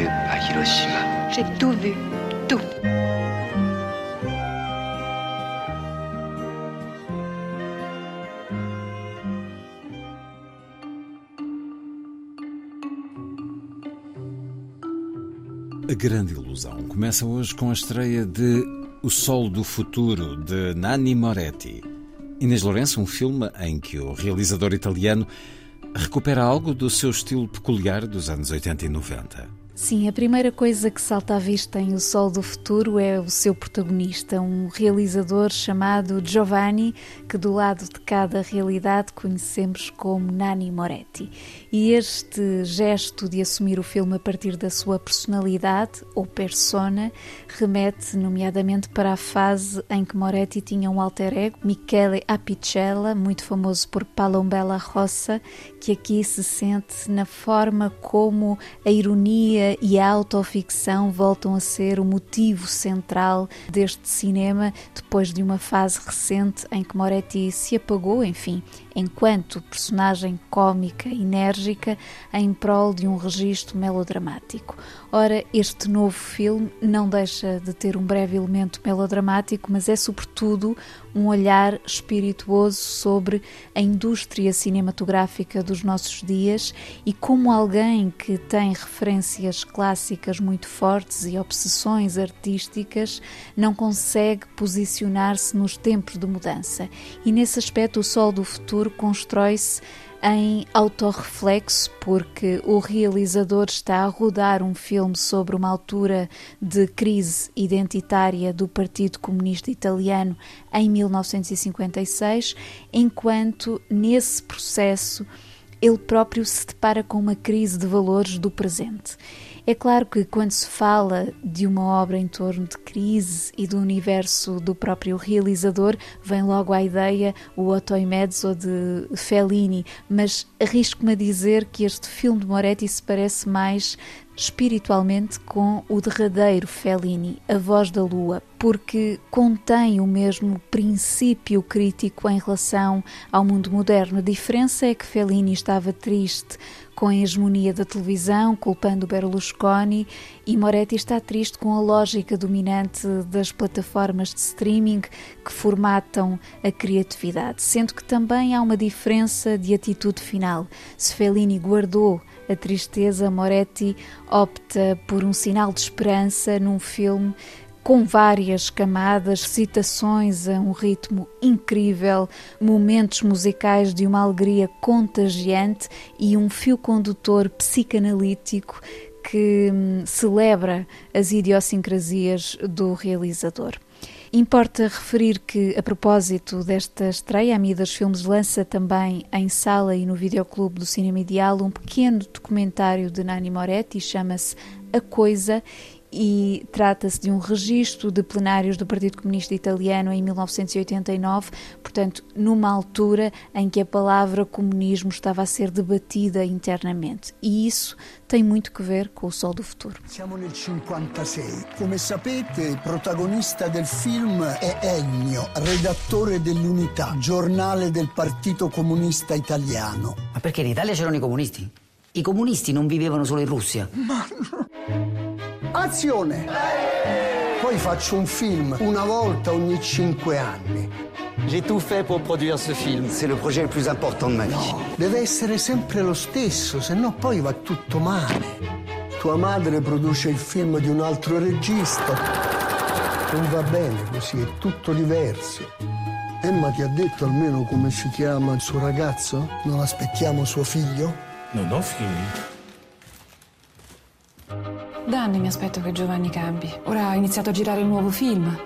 Vu à Hiroshima. J'ai tout vu. Tout. A Grande Ilusão começa hoje com a estreia de O Sol do Futuro, de Nanni Moretti. Inês Lourenço, um filme em que o realizador italiano recupera algo do seu estilo peculiar dos anos 80 e 90. Sim, a primeira coisa que salta à vista em O Sol do Futuro é o seu protagonista, um realizador chamado Giovanni, que do lado de cada realidade conhecemos como Nani Moretti. E este gesto de assumir o filme a partir da sua personalidade, ou persona, remete nomeadamente para a fase em que Moretti tinha um alter ego, Michele Apicella, muito famoso por Palombella Rossa, que aqui se sente na forma como a ironia e a autoficção voltam a ser o motivo central deste cinema, depois de uma fase recente em que Moretti se apagou, enfim, enquanto personagem cômica, enérgica, em prol de um registro melodramático. Ora, este novo filme não deixa de ter um breve elemento melodramático, mas é sobretudo um olhar espirituoso sobre a indústria cinematográfica dos nossos dias e como alguém que tem referências clássicas muito fortes e obsessões artísticas não consegue posicionar-se nos tempos de mudança. E nesse aspecto, o Sol do Futuro constrói-se em autorreflexo, porque o realizador está a rodar um filme sobre uma altura de crise identitária do Partido Comunista Italiano em 1956, enquanto nesse processo ele próprio se depara com uma crise de valores do presente. É claro que quando se fala de uma obra em torno de crise e do universo do próprio realizador, vem logo a ideia o Otto Mezzo de Fellini, mas arrisco-me a dizer que este filme de Moretti se parece mais espiritualmente com o derradeiro Fellini, A Voz da Lua, porque contém o mesmo princípio crítico em relação ao mundo moderno. A diferença é que Fellini estava triste com a hegemonia da televisão, culpando Berlusconi, e Moretti está triste com a lógica dominante das plataformas de streaming que formatam a criatividade, sendo que também há uma diferença de atitude final. Se Fellini guardou a tristeza, Moretti opta por um sinal de esperança num filme com várias camadas, citações a um ritmo incrível, momentos musicais de uma alegria contagiante e um fio condutor psicanalítico que hum, celebra as idiosincrasias do realizador. Importa referir que, a propósito desta estreia, a Mia dos Filmes lança também em sala e no videoclube do Cinema Ideal um pequeno documentário de Nani Moretti, chama-se A Coisa, e trata-se de um registro de plenários do Partido Comunista Italiano em 1989, portanto, numa altura em que a palavra comunismo estava a ser debatida internamente. E isso tem muito que ver com o Sol do Futuro. Siamo nel 56. Come sapete, protagonista del film è Ennio, redattore dell'Unità, giornale del Partito Comunista Italiano. Ma perché in Italia c'erano i comunisti? I comunisti non vivevano solo in Russia. Ma Azione! Poi faccio un film una volta ogni cinque anni. J'ai tout fait pour produire ce film. C'est le projet le plus important de ma vie. No, deve essere sempre lo stesso, se no poi va tutto male. Tua madre produce il film di un altro regista. Non va bene così, è tutto diverso. Emma ti ha detto almeno come si chiama il suo ragazzo? Non aspettiamo suo figlio? Non ho figli. Da anni mi aspetto che Giovanni cambi. Ora ha iniziato a girare un nuovo film.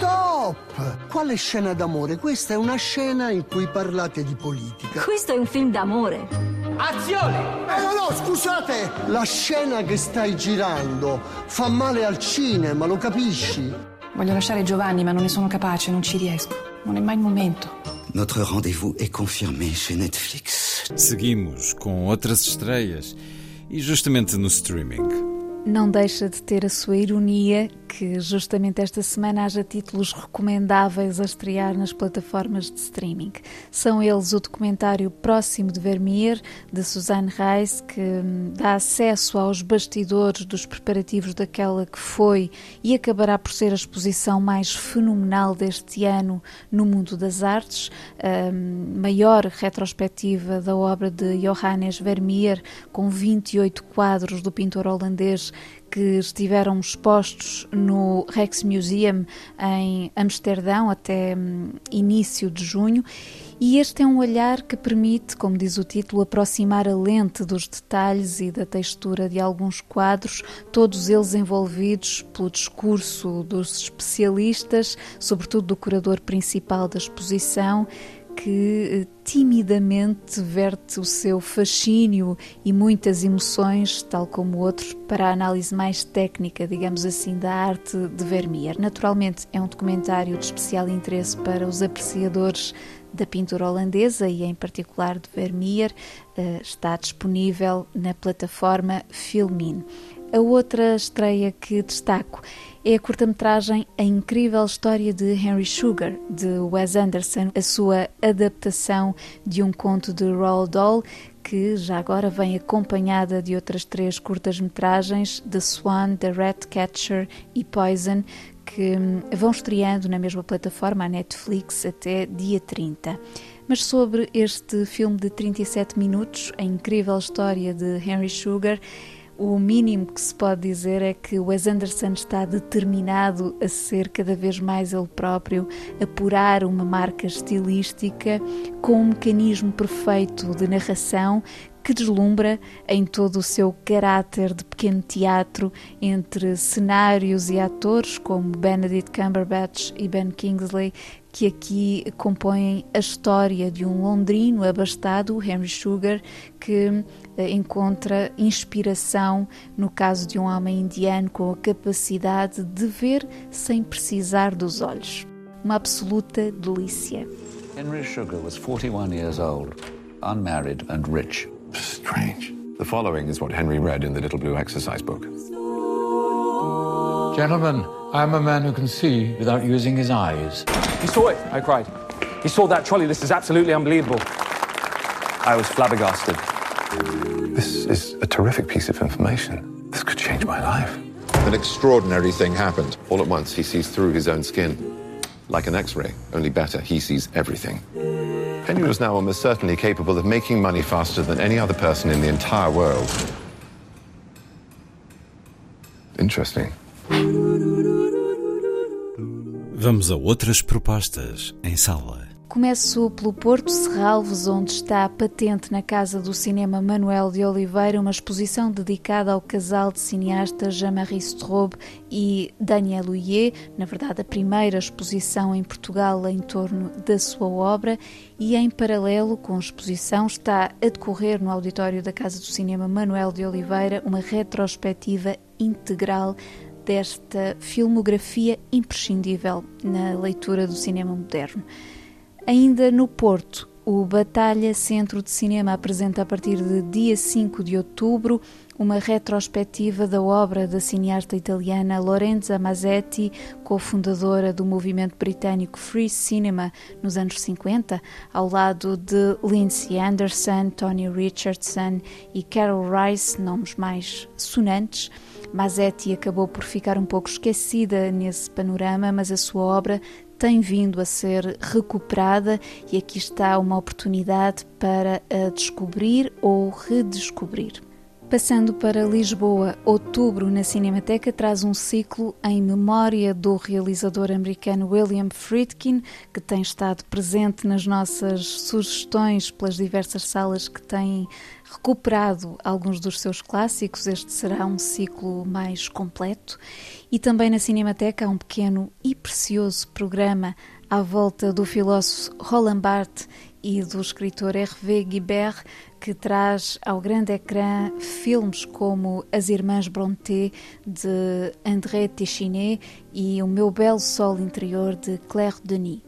No! stop! Quale scena d'amore? Questa è una scena in cui parlate di politica. Questo è un film d'amore. Azione! Eh no, no, scusate! La scena che stai girando fa male al cinema, lo capisci? Voglio lasciare Giovanni, ma non ne sono capace, non ci riesco. Non è mai il momento. Notre rendez-vous est confirmé chez Netflix. Seguimos com outras estreias e justamente no streaming. Não deixa de ter a sua ironia que justamente esta semana haja títulos recomendáveis a estrear nas plataformas de streaming. São eles o documentário Próximo de Vermeer, de Suzanne Reis, que hum, dá acesso aos bastidores dos preparativos daquela que foi e acabará por ser a exposição mais fenomenal deste ano no mundo das artes, a hum, maior retrospectiva da obra de Johannes Vermeer, com 28 quadros do pintor holandês que estiveram expostos no Rijksmuseum em Amsterdão até hum, início de junho. E este é um olhar que permite, como diz o título, aproximar a lente dos detalhes e da textura de alguns quadros, todos eles envolvidos pelo discurso dos especialistas, sobretudo do curador principal da exposição, que eh, timidamente verte o seu fascínio e muitas emoções, tal como outros, para a análise mais técnica, digamos assim, da arte de Vermeer. Naturalmente, é um documentário de especial interesse para os apreciadores da pintura holandesa e, em particular, de Vermeer. Eh, está disponível na plataforma Filmin. A outra estreia que destaco é a curta-metragem A Incrível História de Henry Sugar, de Wes Anderson, a sua adaptação de um conto de Roald Dahl, que já agora vem acompanhada de outras três curtas-metragens, The Swan, The Ratcatcher e Poison, que hum, vão estreando na mesma plataforma, a Netflix, até dia 30. Mas sobre este filme de 37 minutos, A Incrível História de Henry Sugar, o mínimo que se pode dizer é que Wes Anderson está determinado a ser cada vez mais ele próprio, apurar uma marca estilística com um mecanismo perfeito de narração que deslumbra em todo o seu caráter de pequeno teatro entre cenários e atores como Benedict Cumberbatch e Ben Kingsley, que aqui compõem a história de um londrino abastado, Henry Sugar, que eh, encontra inspiração no caso de um homem indiano com a capacidade de ver sem precisar dos olhos. Uma absoluta delícia. Henry Sugar was 41 years old, unmarried and rich. Strange. The following is what Henry read in the Little Blue Exercise Book. Gentlemen, I am a man who can see without using his eyes. He saw it, I cried. He saw that trolley. This is absolutely unbelievable. I was flabbergasted. This is a terrific piece of information. This could change my life. An extraordinary thing happened. All at once, he sees through his own skin. Like an X-ray, only better, he sees everything. Henry was now almost certainly capable of making money faster than any other person in the entire world. Interesting. Vamos a outras propostas em sala. Começo pelo Porto Serralves, onde está patente na Casa do Cinema Manuel de Oliveira uma exposição dedicada ao casal de cineastas Jean-Marie Straub e Daniel Huyer, na verdade a primeira exposição em Portugal em torno da sua obra, e em paralelo com a exposição está a decorrer no auditório da Casa do Cinema Manuel de Oliveira uma retrospectiva integral desta filmografia imprescindível na leitura do cinema moderno. Ainda no Porto, o Batalha Centro de Cinema apresenta a partir de dia 5 de outubro uma retrospectiva da obra da cineasta italiana Lorenza Mazzetti, cofundadora do movimento britânico Free Cinema nos anos 50, ao lado de Lindsay Anderson, Tony Richardson e Carol Rice, nomes mais sonantes. Mazzetti acabou por ficar um pouco esquecida nesse panorama, mas a sua obra tem vindo a ser recuperada e aqui está uma oportunidade para a descobrir ou redescobrir. Passando para Lisboa, outubro na Cinemateca traz um ciclo em memória do realizador americano William Friedkin, que tem estado presente nas nossas sugestões pelas diversas salas que têm recuperado alguns dos seus clássicos. Este será um ciclo mais completo. E também na Cinemateca há um pequeno e precioso programa à volta do filósofo Roland Barthes e do escritor Hervé Guibert, que traz ao grande ecrã filmes como As Irmãs Brontë, de André Téchiné, e O Meu Belo Sol Interior, de Claire Denis.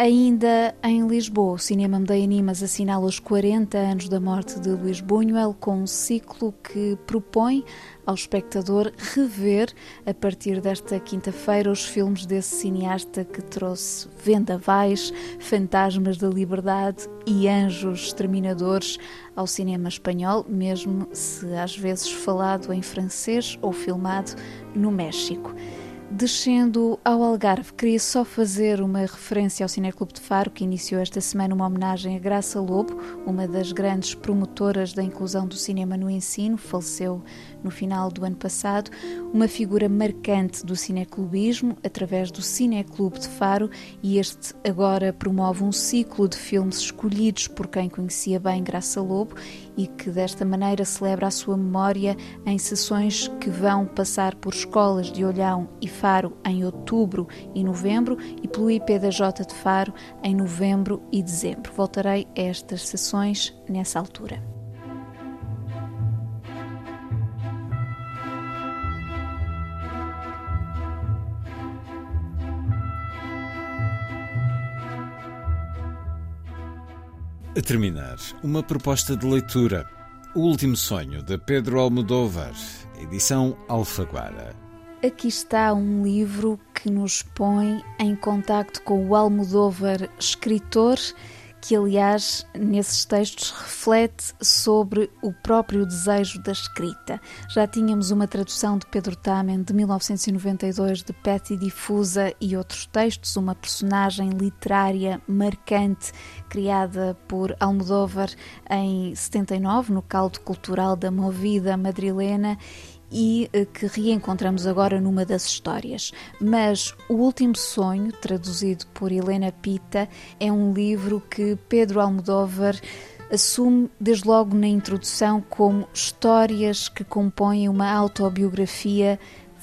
Ainda em Lisboa, o Cinema Medeia Animas assinala os 40 anos da morte de Luís Buñuel com um ciclo que propõe ao espectador rever, a partir desta quinta-feira, os filmes desse cineasta que trouxe vendavais, fantasmas da liberdade e anjos exterminadores ao cinema espanhol, mesmo se às vezes falado em francês ou filmado no México. Descendo ao Algarve, queria só fazer uma referência ao Cineclube de Faro, que iniciou esta semana uma homenagem a Graça Lobo, uma das grandes promotoras da inclusão do cinema no ensino, faleceu no final do ano passado, uma figura marcante do cineclubismo através do Cineclube de Faro e este agora promove um ciclo de filmes escolhidos por quem conhecia bem Graça Lobo e que desta maneira celebra a sua memória em sessões que vão passar por escolas de Olhão e Faro em outubro e novembro e pelo IPDJ de Faro em novembro e dezembro. Voltarei a estas sessões nessa altura. A terminar, uma proposta de leitura. O Último Sonho, de Pedro Almodóvar, edição Alfaguara. Aqui está um livro que nos põe em contacto com o Almodóvar escritor que, aliás, nesses textos reflete sobre o próprio desejo da escrita. Já tínhamos uma tradução de Pedro Tamen de 1992 de Petty Difusa e outros textos, uma personagem literária marcante criada por Almodóvar em 79 no caldo cultural da Movida madrilena e eh, que reencontramos agora numa das histórias. Mas O Último Sonho, traduzido por Helena Pita, é um livro que Pedro Almodóvar assume desde logo na introdução como histórias que compõem uma autobiografia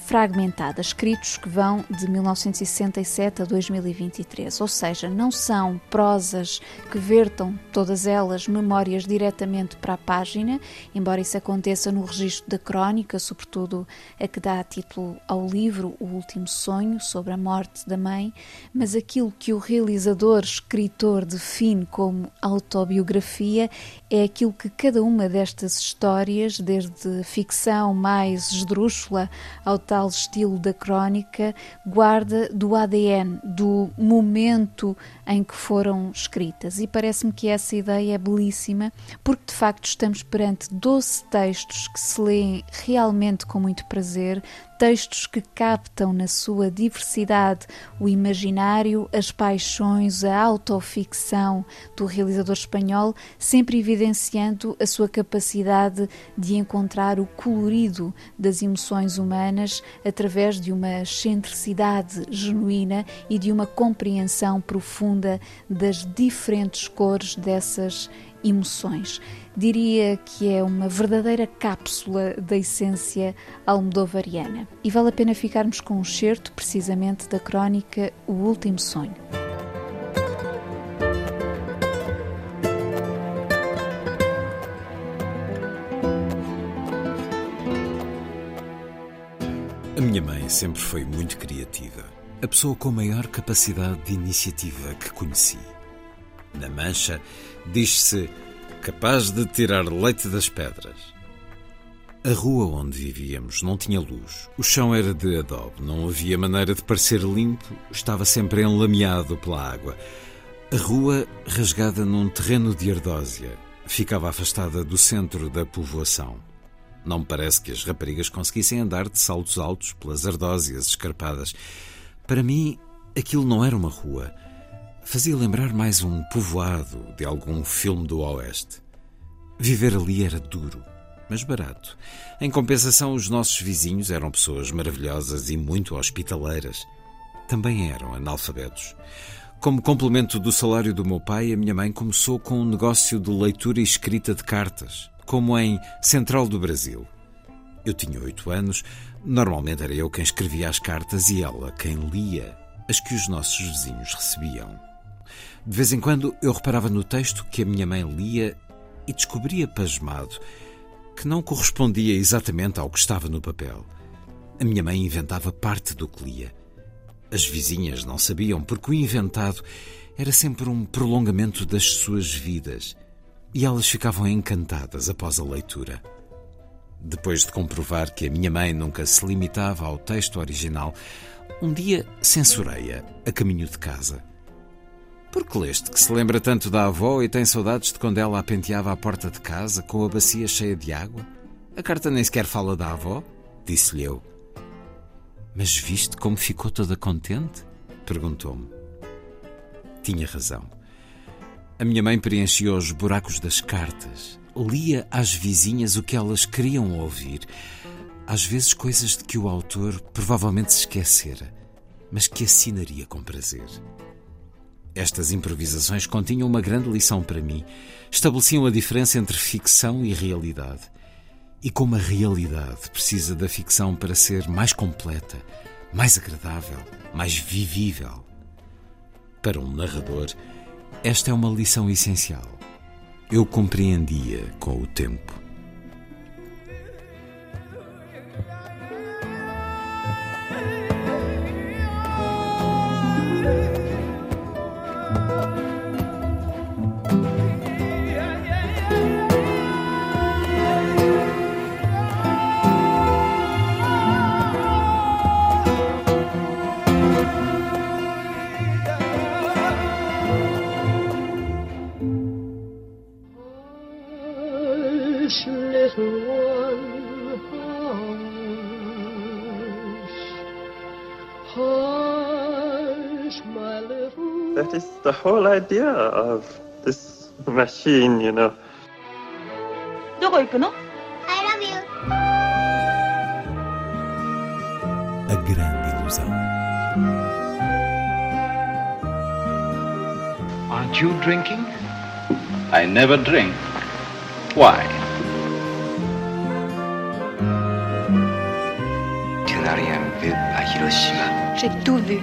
fragmentada, escritos que vão de 1967 a 2023, ou seja, não são prosas que vertam todas elas memórias diretamente para a página, embora isso aconteça no registro da crónica, sobretudo a que dá título ao livro O Último Sonho, sobre a morte da mãe, mas aquilo que o realizador, escritor define como autobiografia é aquilo que cada uma destas histórias, desde ficção mais esdrúxula ao tal estilo da crónica, guarda do ADN, do momento em que foram escritas. E parece-me que essa ideia é belíssima, porque de facto estamos perante 12 textos que se leem realmente com muito prazer, textos que captam na sua diversidade o imaginário, as paixões, a autoficção do realizador espanhol, sempre evidenciando a sua capacidade de encontrar o colorido das emoções humanas através de uma excentricidade genuína e de uma compreensão profunda das diferentes cores dessas emoções. Diria que é uma verdadeira cápsula da essência almodovariana. E vale a pena ficarmos com um certo, precisamente, da crónica O Último Sonho. A minha mãe sempre foi muito criativa. A pessoa com maior capacidade de iniciativa que conheci. Na Mancha, diz-se capaz de tirar leite das pedras. A rua onde vivíamos não tinha luz. O chão era de adobe, não havia maneira de parecer limpo, estava sempre enlameado pela água. A rua, rasgada num terreno de ardósia, ficava afastada do centro da povoação. Não me parece que as raparigas conseguissem andar de saltos altos pelas ardósias escarpadas. Para mim, aquilo não era uma rua fazia lembrar mais um povoado de algum filme do Oeste. Viver ali era duro. mas barato. Em compensação, os nossos vizinhos eram pessoas maravilhosas e muito hospitaleiras. Também eram analfabetos. Como complemento do salário do meu pai, a minha mãe começou com um negócio de leitura e escrita de cartas, como em Central do Brasil. Eu tinha oito anos, normalmente era eu quem escrevia as cartas e ela quem lia as que os nossos vizinhos recebiam. De vez em quando eu reparava no texto que a minha mãe lia e descobria pasmado que não correspondia exatamente ao que estava no papel. A minha mãe inventava parte do que lia. As vizinhas não sabiam, porque o inventado era sempre um prolongamento das suas vidas e elas ficavam encantadas após a leitura. Depois de comprovar que a minha mãe nunca se limitava ao texto original, um dia censurei-a a caminho de casa. Porque leste que se lembra tanto da avó e tem saudades de quando ela a penteava à porta de casa com a bacia cheia de água? A carta nem sequer fala da avó, disse-lhe eu. Mas viste como ficou toda contente? perguntou-me. Tinha razão. A minha mãe preenchia os buracos das cartas, lia às vizinhas o que elas queriam ouvir, às vezes coisas de que o autor provavelmente se esquecera, mas que assinaria com prazer. Estas improvisações continham uma grande lição para mim. Estabeleciam a diferença entre ficção e realidade. E como a realidade precisa da ficção para ser mais completa, mais agradável, mais vivível. Para um narrador, esta é uma lição essencial. Eu compreendia com o tempo. the whole idea of this machine, you know. どこ行くの I love you. A grande ilusão. Aren't you drinking? I never drink. Why? Tu n'as rien vu à Hiroshima. J'ai tout vu.